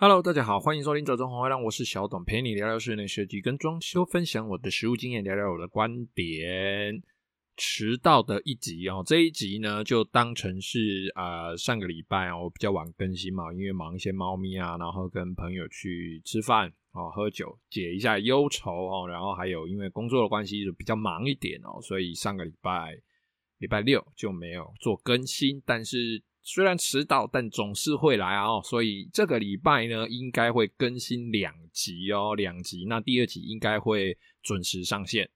Hello，大家好，欢迎收听《走中红会让》，我是小董，陪你聊聊室内设计跟装修，分享我的实务经验，聊聊我的观点。迟到的一集哦，这一集呢就当成是呃上个礼拜哦，我比较晚更新嘛，因为忙一些猫咪啊，然后跟朋友去吃饭哦，喝酒解一下忧愁哦，然后还有因为工作的关系就比较忙一点哦，所以上个礼拜礼拜六就没有做更新，但是。虽然迟到，但总是会来啊！哦，所以这个礼拜呢，应该会更新两集哦，两集。那第二集应该会准时上线。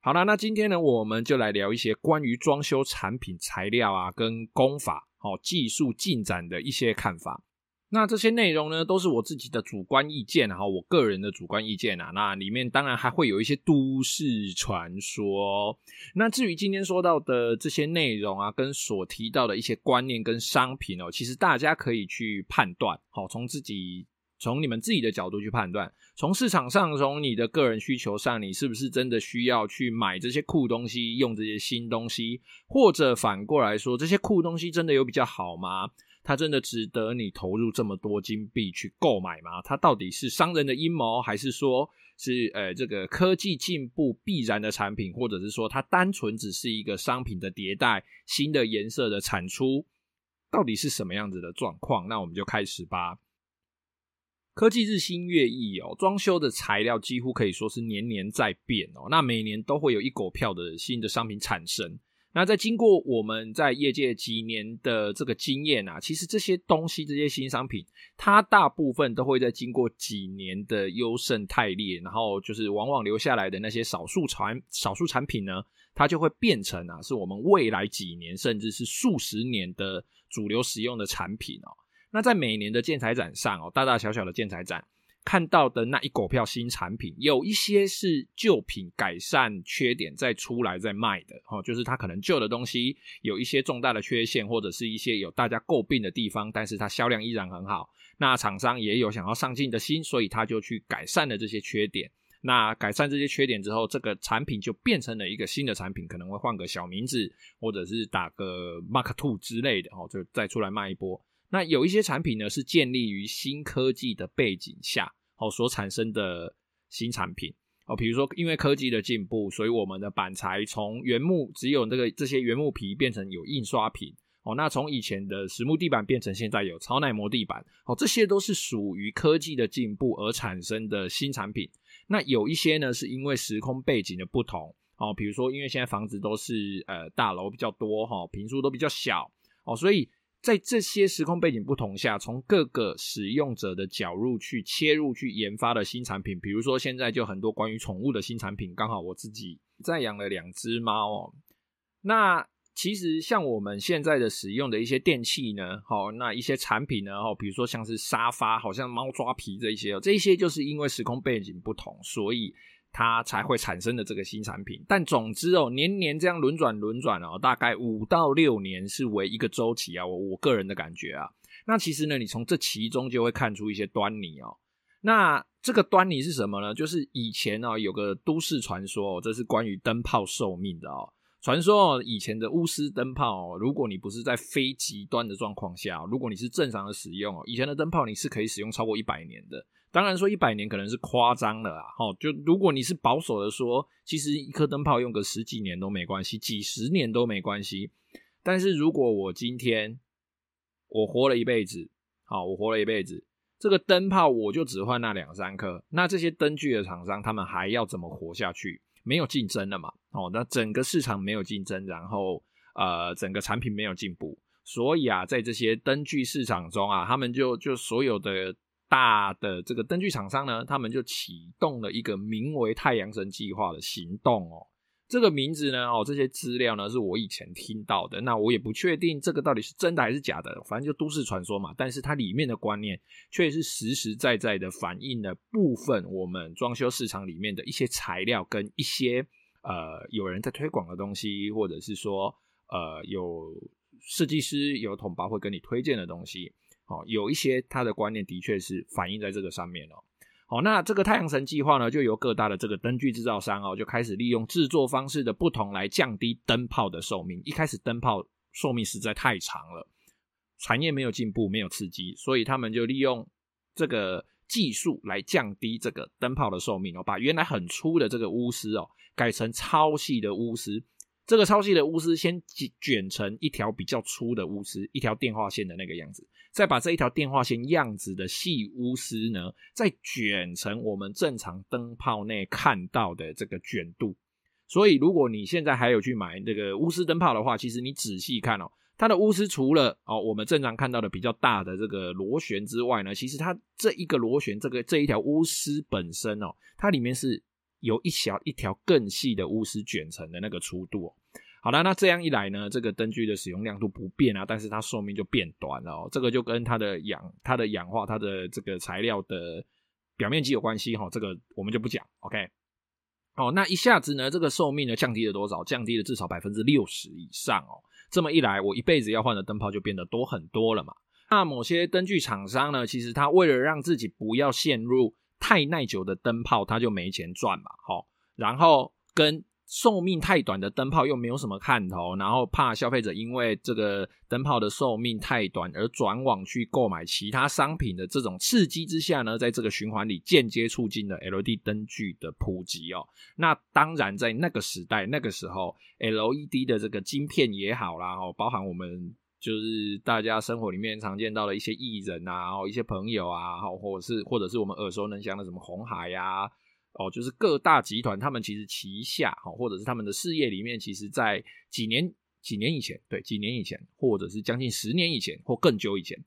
好了，那今天呢，我们就来聊一些关于装修产品材料啊，跟工法、哦技术进展的一些看法。那这些内容呢，都是我自己的主观意见，然后我个人的主观意见啊。那里面当然还会有一些都市传说。那至于今天说到的这些内容啊，跟所提到的一些观念跟商品哦，其实大家可以去判断，好，从自己从你们自己的角度去判断，从市场上，从你的个人需求上，你是不是真的需要去买这些酷东西，用这些新东西，或者反过来说，这些酷东西真的有比较好吗？它真的值得你投入这么多金币去购买吗？它到底是商人的阴谋，还是说是呃这个科技进步必然的产品，或者是说它单纯只是一个商品的迭代、新的颜色的产出？到底是什么样子的状况？那我们就开始吧。科技日新月异哦，装修的材料几乎可以说是年年在变哦。那每年都会有一狗票的新的商品产生。那在经过我们在业界几年的这个经验啊，其实这些东西、这些新商品，它大部分都会在经过几年的优胜汰劣，然后就是往往留下来的那些少数产少数产品呢，它就会变成啊，是我们未来几年甚至是数十年的主流使用的产品哦。那在每年的建材展上哦，大大小小的建材展。看到的那一狗票新产品，有一些是旧品改善缺点再出来再卖的，哦，就是它可能旧的东西有一些重大的缺陷，或者是一些有大家诟病的地方，但是它销量依然很好。那厂商也有想要上进的心，所以他就去改善了这些缺点。那改善这些缺点之后，这个产品就变成了一个新的产品，可能会换个小名字，或者是打个 Mark Two 之类的，哦，就再出来卖一波。那有一些产品呢，是建立于新科技的背景下，哦，所产生的新产品哦，比如说因为科技的进步，所以我们的板材从原木只有那个这些原木皮变成有印刷品哦，那从以前的实木地板变成现在有超耐磨地板哦，这些都是属于科技的进步而产生的新产品。那有一些呢，是因为时空背景的不同哦，比如说因为现在房子都是呃大楼比较多哈，坪数都比较小哦，所以。在这些时空背景不同下，从各个使用者的角度去切入去研发的新产品，比如说现在就很多关于宠物的新产品。刚好我自己在养了两只猫哦。那其实像我们现在的使用的一些电器呢，好，那一些产品呢，哦，比如说像是沙发，好像猫抓皮这一些，这一些就是因为时空背景不同，所以。它才会产生的这个新产品，但总之哦，年年这样轮转轮转哦，大概五到六年是为一个周期啊，我我个人的感觉啊。那其实呢，你从这其中就会看出一些端倪哦。那这个端倪是什么呢？就是以前哦，有个都市传说哦，这是关于灯泡寿命的哦。传说哦，以前的钨丝灯泡哦，如果你不是在非极端的状况下，如果你是正常的使用哦，以前的灯泡你是可以使用超过一百年的。当然说一百年可能是夸张了啊，齁，就如果你是保守的说，其实一颗灯泡用个十几年都没关系，几十年都没关系。但是如果我今天我活了一辈子，好，我活了一辈子，这个灯泡我就只换那两三颗，那这些灯具的厂商他们还要怎么活下去？没有竞争了嘛，哦，那整个市场没有竞争，然后呃，整个产品没有进步，所以啊，在这些灯具市场中啊，他们就就所有的。大的这个灯具厂商呢，他们就启动了一个名为“太阳神计划”的行动哦。这个名字呢，哦，这些资料呢是我以前听到的，那我也不确定这个到底是真的还是假的，反正就都市传说嘛。但是它里面的观念却是实实在在的反映了部分我们装修市场里面的一些材料跟一些呃有人在推广的东西，或者是说呃有设计师有统包会跟你推荐的东西。哦，有一些他的观念的确是反映在这个上面哦。好，那这个太阳神计划呢，就由各大的这个灯具制造商哦，就开始利用制作方式的不同来降低灯泡的寿命。一开始灯泡寿命实在太长了，产业没有进步，没有刺激，所以他们就利用这个技术来降低这个灯泡的寿命哦，把原来很粗的这个钨丝哦改成超细的钨丝。这个超细的钨丝先卷成一条比较粗的钨丝，一条电话线的那个样子，再把这一条电话线样子的细钨丝呢，再卷成我们正常灯泡内看到的这个卷度。所以，如果你现在还有去买这个钨丝灯泡的话，其实你仔细看哦，它的钨丝除了哦我们正常看到的比较大的这个螺旋之外呢，其实它这一个螺旋，这个这一条钨丝本身哦，它里面是有一小一条更细的钨丝卷成的那个粗度哦。好了，那这样一来呢，这个灯具的使用亮度不变啊，但是它寿命就变短了哦。这个就跟它的氧、它的氧化、它的这个材料的表面积有关系哈。这个我们就不讲。OK，哦，那一下子呢，这个寿命呢降低了多少？降低了至少百分之六十以上哦。这么一来，我一辈子要换的灯泡就变得多很多了嘛。那某些灯具厂商呢，其实他为了让自己不要陷入太耐久的灯泡，他就没钱赚嘛。好，然后跟寿命太短的灯泡又没有什么看头，然后怕消费者因为这个灯泡的寿命太短而转网去购买其他商品的这种刺激之下呢，在这个循环里间接促进了 LED 灯具的普及哦。那当然，在那个时代、那个时候，LED 的这个晶片也好啦，哦，包含我们就是大家生活里面常见到的一些艺人啊，哦，一些朋友啊，或者是或者是我们耳熟能详的什么红海呀。哦，就是各大集团，他们其实旗下，哈或者是他们的事业里面，其实，在几年、几年以前，对，几年以前，或者是将近十年以前，或更久以前，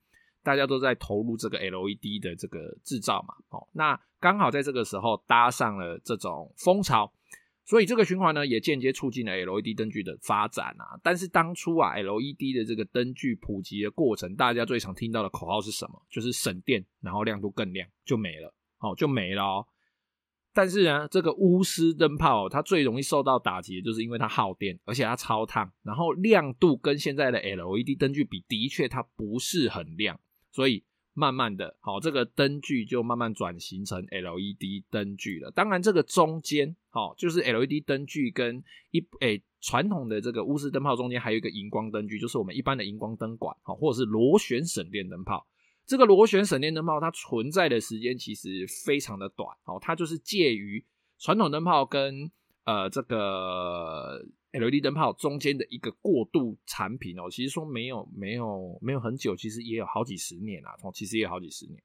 大家都在投入这个 LED 的这个制造嘛。哦，那刚好在这个时候搭上了这种风潮，所以这个循环呢，也间接促进了 LED 灯具的发展啊。但是当初啊，LED 的这个灯具普及的过程，大家最常听到的口号是什么？就是省电，然后亮度更亮，就没了，哦，就没了哦。但是呢，这个钨丝灯泡它最容易受到打击，就是因为它耗电，而且它超烫，然后亮度跟现在的 LED 灯具比，的确它不是很亮，所以慢慢的，好，这个灯具就慢慢转型成 LED 灯具了。当然，这个中间，好，就是 LED 灯具跟一诶传统的这个钨丝灯泡中间还有一个荧光灯具，就是我们一般的荧光灯管，好，或者是螺旋省电灯泡。这个螺旋省电灯泡它存在的时间其实非常的短哦，它就是介于传统灯泡跟呃这个 LED 灯泡中间的一个过渡产品哦。其实说没有没有没有很久，其实也有好几十年啦，哦，其实也有好几十年。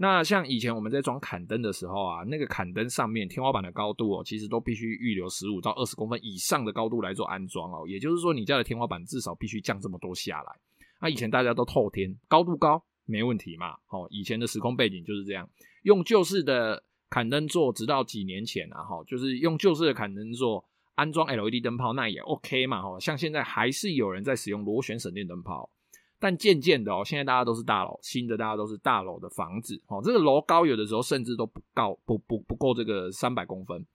那像以前我们在装砍灯的时候啊，那个砍灯上面天花板的高度哦，其实都必须预留十五到二十公分以上的高度来做安装哦。也就是说，你家的天花板至少必须降这么多下来。那以前大家都透天，高度高。没问题嘛？哦，以前的时空背景就是这样，用旧式的砍灯座，直到几年前啊，哈，就是用旧式的砍灯座安装 LED 灯泡，那也 OK 嘛，哈，像现在还是有人在使用螺旋省电灯泡，但渐渐的哦，现在大家都是大楼，新的大家都是大楼的房子，哦，这个楼高有的时候甚至都不高，不不不够这个三百公分。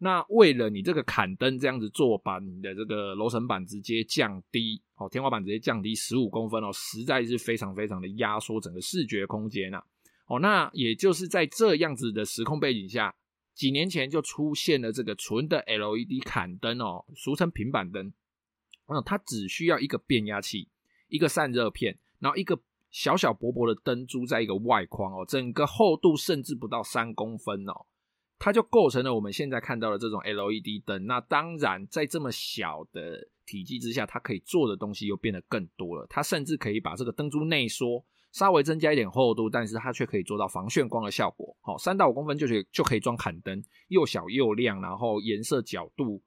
那为了你这个砍灯这样子做，把你的这个楼层板直接降低，哦，天花板直接降低十五公分哦，实在是非常非常的压缩整个视觉空间呐，哦，那也就是在这样子的时空背景下，几年前就出现了这个纯的 LED 砍灯哦，俗称平板灯，嗯，它只需要一个变压器，一个散热片，然后一个小小薄薄的灯珠在一个外框哦，整个厚度甚至不到三公分哦。它就构成了我们现在看到的这种 LED 灯。那当然，在这么小的体积之下，它可以做的东西又变得更多了。它甚至可以把这个灯珠内缩，稍微增加一点厚度，但是它却可以做到防眩光的效果。好，三到五公分就可以就可以装砍灯，又小又亮，然后颜色角度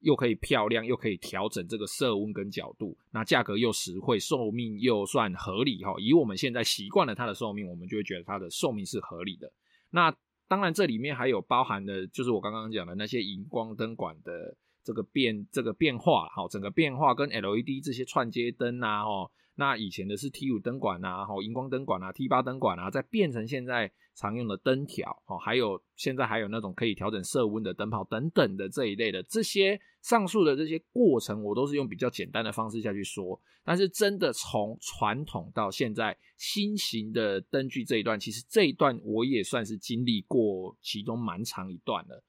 又可以漂亮，又可以调整这个色温跟角度。那价格又实惠，寿命又算合理。哈，以我们现在习惯了它的寿命，我们就会觉得它的寿命是合理的。那当然，这里面还有包含的，就是我刚刚讲的那些荧光灯管的这个变这个变化，好，整个变化跟 LED 这些串接灯啊，哦，那以前的是 T 五灯管啊，吼，荧光灯管啊，T 八灯管啊，再变成现在常用的灯条，哦，还有现在还有那种可以调整色温的灯泡等等的这一类的这些上述的这些过程，我都是用比较简单的方式下去说。但是真的从传统到现在新型的灯具这一段，其实这一段我也算是经历过其中蛮长一段了。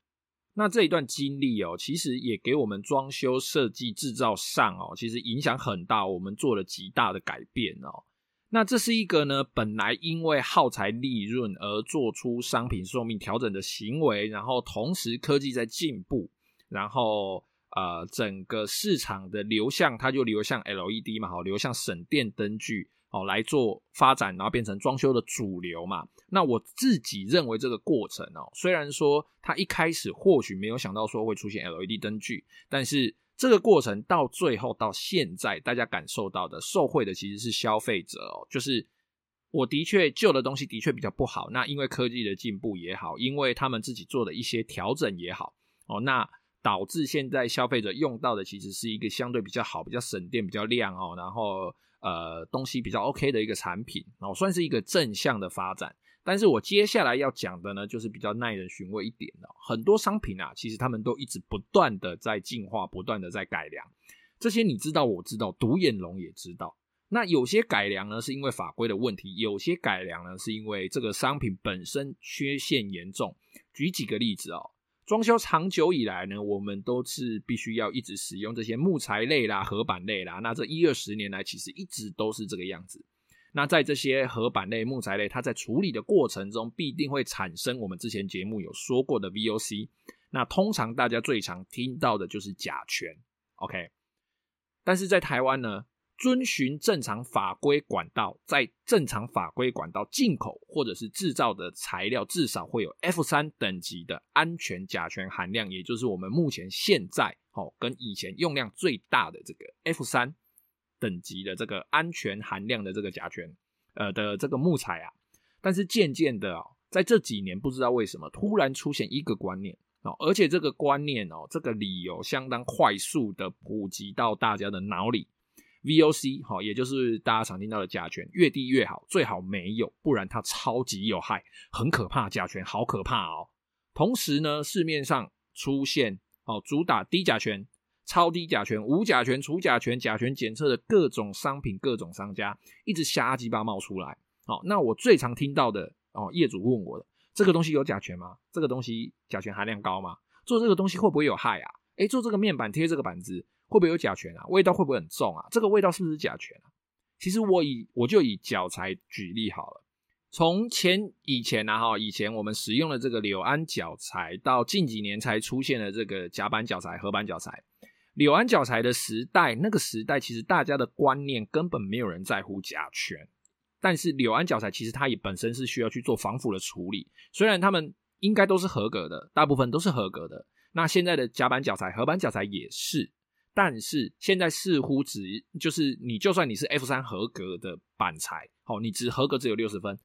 那这一段经历哦，其实也给我们装修设计制造上哦，其实影响很大，我们做了极大的改变哦。那这是一个呢，本来因为耗材利润而做出商品寿命调整的行为，然后同时科技在进步，然后呃整个市场的流向它就流向 LED 嘛，好，流向省电灯具哦来做发展，然后变成装修的主流嘛。那我自己认为这个过程哦，虽然说它一开始或许没有想到说会出现 LED 灯具，但是。这个过程到最后到现在，大家感受到的受惠的其实是消费者哦。就是我的确旧的东西的确比较不好，那因为科技的进步也好，因为他们自己做的一些调整也好哦，那导致现在消费者用到的其实是一个相对比较好、比较省电、比较亮哦，然后呃东西比较 OK 的一个产品然后，算是一个正向的发展。但是我接下来要讲的呢，就是比较耐人寻味一点的。很多商品啊，其实他们都一直不断的在进化，不断的在改良。这些你知道，我知道，独眼龙也知道。那有些改良呢，是因为法规的问题；有些改良呢，是因为这个商品本身缺陷严重。举几个例子哦，装修长久以来呢，我们都是必须要一直使用这些木材类啦、合板类啦。那这一二十年来，其实一直都是这个样子。那在这些合板类、木材类，它在处理的过程中，必定会产生我们之前节目有说过的 VOC。那通常大家最常听到的就是甲醛，OK。但是在台湾呢，遵循正常法规管道，在正常法规管道进口或者是制造的材料，至少会有 F 三等级的安全甲醛含量，也就是我们目前现在哦跟以前用量最大的这个 F 三。等级的这个安全含量的这个甲醛，呃的这个木材啊，但是渐渐的哦，在这几年不知道为什么突然出现一个观念哦，而且这个观念哦，这个理由相当快速的普及到大家的脑里，VOC 哈，也就是大家常听到的甲醛，越低越好，最好没有，不然它超级有害，很可怕，甲醛好可怕哦。同时呢，市面上出现哦，主打低甲醛。超低甲醛、无甲醛、除甲醛、甲醛检测的各种商品、各种商家一直瞎鸡巴冒出来。好，那我最常听到的哦，业主问我的这个东西有甲醛吗？这个东西甲醛含量高吗？做这个东西会不会有害啊？诶，做这个面板贴这个板子会不会有甲醛啊？味道会不会很重啊？这个味道是不是甲醛啊？其实我以我就以脚材举例好了。从前以前啊哈，以前我们使用的这个柳安脚材，到近几年才出现的这个甲板脚材、合板脚材。柳安脚材的时代，那个时代其实大家的观念根本没有人在乎甲醛，但是柳安脚材其实它也本身是需要去做防腐的处理，虽然他们应该都是合格的，大部分都是合格的。那现在的甲板脚材、合板脚材也是，但是现在似乎只就是你就算你是 F 三合格的板材，哦，你只合格只有六十分，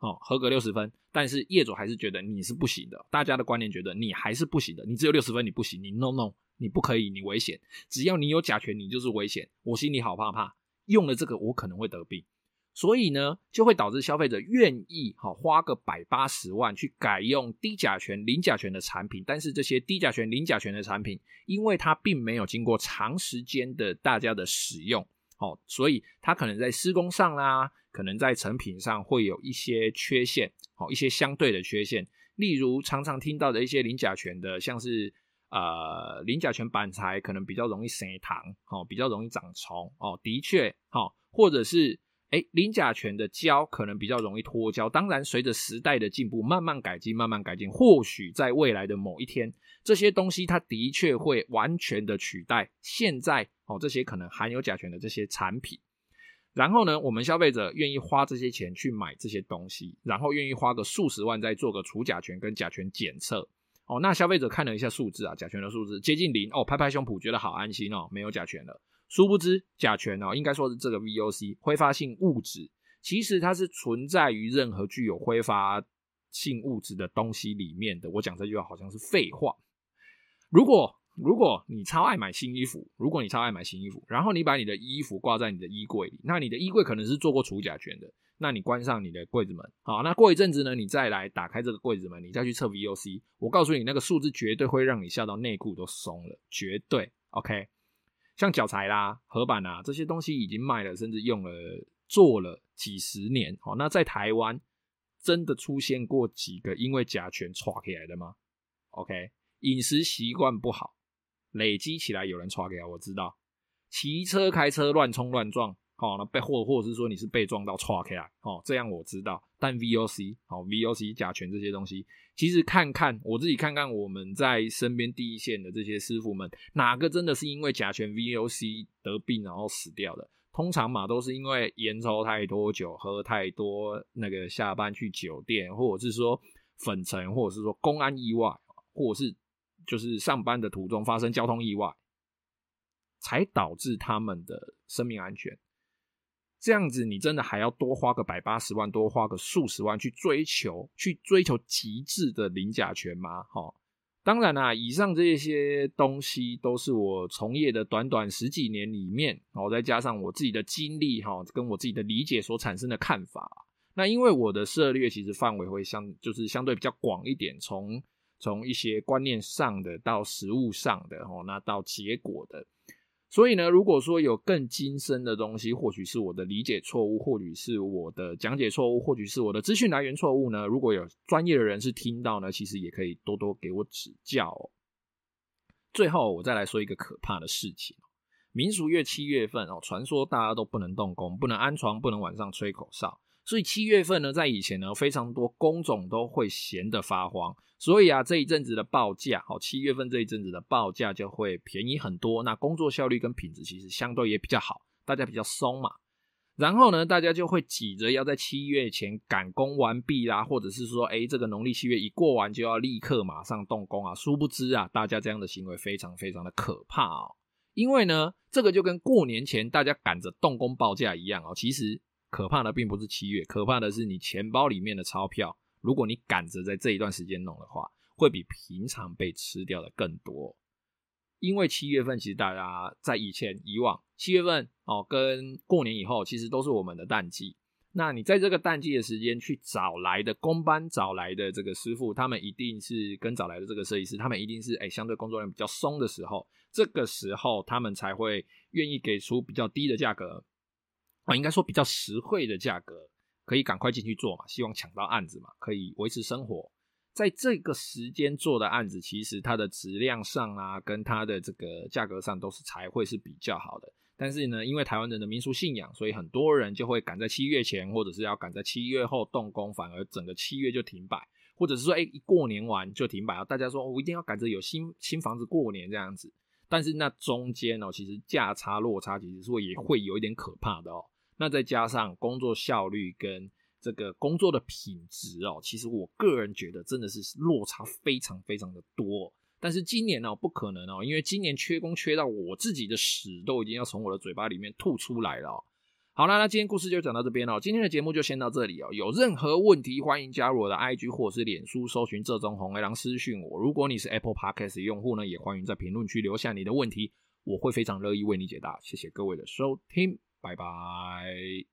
哦，合格六十分，但是业主还是觉得你是不行的，大家的观念觉得你还是不行的，你只有六十分你不行，你 no no。你不可以，你危险。只要你有甲醛，你就是危险。我心里好怕怕，用了这个我可能会得病，所以呢，就会导致消费者愿意好花个百八十万去改用低甲醛、零甲醛的产品。但是这些低甲醛、零甲醛的产品，因为它并没有经过长时间的大家的使用，哦，所以它可能在施工上啦，可能在成品上会有一些缺陷，好，一些相对的缺陷。例如常常听到的一些零甲醛的，像是。呃，零甲醛板材可能比较容易生糖，哦，比较容易长虫，哦，的确，哦，或者是，诶，零甲醛的胶可能比较容易脱胶。当然，随着时代的进步，慢慢改进，慢慢改进，或许在未来的某一天，这些东西它的确会完全的取代现在，哦，这些可能含有甲醛的这些产品。然后呢，我们消费者愿意花这些钱去买这些东西，然后愿意花个数十万再做个除甲醛跟甲醛检测。哦，那消费者看了一下数字啊，甲醛的数字接近零哦，拍拍胸脯觉得好安心哦，没有甲醛了。殊不知甲醛哦，应该说是这个 VOC 挥发性物质，其实它是存在于任何具有挥发性物质的东西里面的。我讲这句话好像是废话。如果如果你超爱买新衣服，如果你超爱买新衣服，然后你把你的衣服挂在你的衣柜里，那你的衣柜可能是做过除甲醛的。那你关上你的柜子门，好，那过一阵子呢，你再来打开这个柜子门，你再去测 VOC，我告诉你，那个数字绝对会让你吓到内裤都松了，绝对 OK。像脚材啦、合板啊这些东西已经卖了，甚至用了做了几十年，好，那在台湾真的出现过几个因为甲醛垮起来的吗？OK，饮食习惯不好，累积起来有人垮起来，我知道，骑车开车乱冲乱撞。哦，那被或或者是说你是被撞到岔开来，哦，这样我知道。但 VOC，好、哦、VOC 甲醛这些东西，其实看看我自己看看我们在身边第一线的这些师傅们，哪个真的是因为甲醛 VOC 得病然后死掉的？通常嘛都是因为烟抽太多酒，喝太多，那个下班去酒店，或者是说粉尘，或者是说公安意外，或者是就是上班的途中发生交通意外，才导致他们的生命安全。这样子，你真的还要多花个百八十万，多花个数十万去追求，去追求极致的零甲醛吗？哈，当然啦，以上这些东西都是我从业的短短十几年里面，然后再加上我自己的经历，哈，跟我自己的理解所产生的看法。那因为我的涉猎其实范围会相，就是相对比较广一点，从从一些观念上的到实物上的，哦，那到结果的。所以呢，如果说有更精深的东西，或许是我的理解错误，或许是我的讲解错误，或许是我的资讯来源错误呢。如果有专业的人士听到呢，其实也可以多多给我指教哦。最后，我再来说一个可怕的事情：民俗月七月份哦，传说大家都不能动工，不能安床，不能晚上吹口哨。所以七月份呢，在以前呢，非常多工种都会闲得发慌。所以啊，这一阵子的报价，好，七月份这一阵子的报价就会便宜很多。那工作效率跟品质其实相对也比较好，大家比较松嘛。然后呢，大家就会挤着要在七月前赶工完毕啦，或者是说，哎，这个农历七月一过完就要立刻马上动工啊。殊不知啊，大家这样的行为非常非常的可怕哦。因为呢，这个就跟过年前大家赶着动工报价一样哦，其实。可怕的并不是七月，可怕的是你钱包里面的钞票。如果你赶着在这一段时间弄的话，会比平常被吃掉的更多。因为七月份其实大家在以前以往七月份哦，跟过年以后其实都是我们的淡季。那你在这个淡季的时间去找来的工班，找来的这个师傅，他们一定是跟找来的这个设计师，他们一定是哎相对工作量比较松的时候，这个时候他们才会愿意给出比较低的价格。啊，应该说比较实惠的价格，可以赶快进去做嘛，希望抢到案子嘛，可以维持生活。在这个时间做的案子，其实它的质量上啊，跟它的这个价格上都是才会是比较好的。但是呢，因为台湾人的民俗信仰，所以很多人就会赶在七月前，或者是要赶在七月后动工，反而整个七月就停摆，或者是说，哎，一过年完就停摆了。大家说，我一定要赶着有新新房子过年这样子，但是那中间哦，其实价差落差其实说也会有一点可怕的哦。那再加上工作效率跟这个工作的品质哦，其实我个人觉得真的是落差非常非常的多。但是今年呢，不可能哦，因为今年缺工缺到我自己的屎都已经要从我的嘴巴里面吐出来了。好啦，那今天故事就讲到这边了。今天的节目就先到这里哦。有任何问题，欢迎加入我的 IG 或是脸书，搜寻这种红黑狼私讯我。如果你是 Apple Podcast 用户呢，也欢迎在评论区留下你的问题，我会非常乐意为你解答。谢谢各位的收听。拜拜。